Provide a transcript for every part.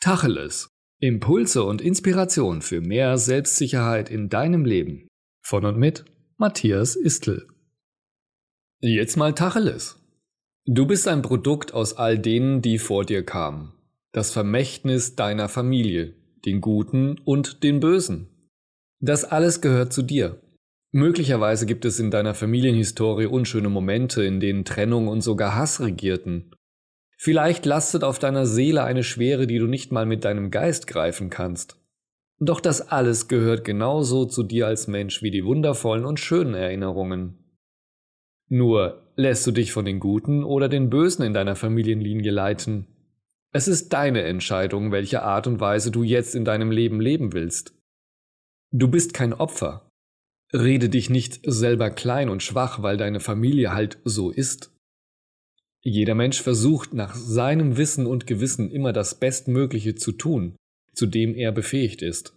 Tacheles. Impulse und Inspiration für mehr Selbstsicherheit in deinem Leben. Von und mit Matthias Istl. Jetzt mal Tacheles. Du bist ein Produkt aus all denen, die vor dir kamen. Das Vermächtnis deiner Familie, den Guten und den Bösen. Das alles gehört zu dir. Möglicherweise gibt es in deiner Familienhistorie unschöne Momente, in denen Trennung und sogar Hass regierten. Vielleicht lastet auf deiner Seele eine Schwere, die du nicht mal mit deinem Geist greifen kannst. Doch das alles gehört genauso zu dir als Mensch wie die wundervollen und schönen Erinnerungen. Nur lässt du dich von den Guten oder den Bösen in deiner Familienlinie leiten. Es ist deine Entscheidung, welche Art und Weise du jetzt in deinem Leben leben willst. Du bist kein Opfer. Rede dich nicht selber klein und schwach, weil deine Familie halt so ist. Jeder Mensch versucht nach seinem Wissen und Gewissen immer das Bestmögliche zu tun, zu dem er befähigt ist.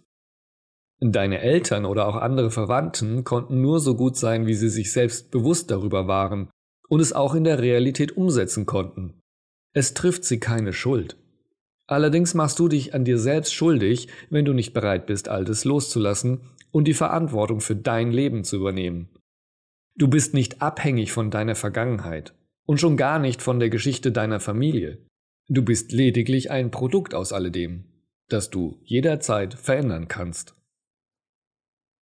Deine Eltern oder auch andere Verwandten konnten nur so gut sein, wie sie sich selbst bewusst darüber waren und es auch in der Realität umsetzen konnten. Es trifft sie keine Schuld. Allerdings machst du dich an dir selbst schuldig, wenn du nicht bereit bist, Altes loszulassen und die Verantwortung für dein Leben zu übernehmen. Du bist nicht abhängig von deiner Vergangenheit und schon gar nicht von der Geschichte deiner Familie. Du bist lediglich ein Produkt aus alledem, das du jederzeit verändern kannst.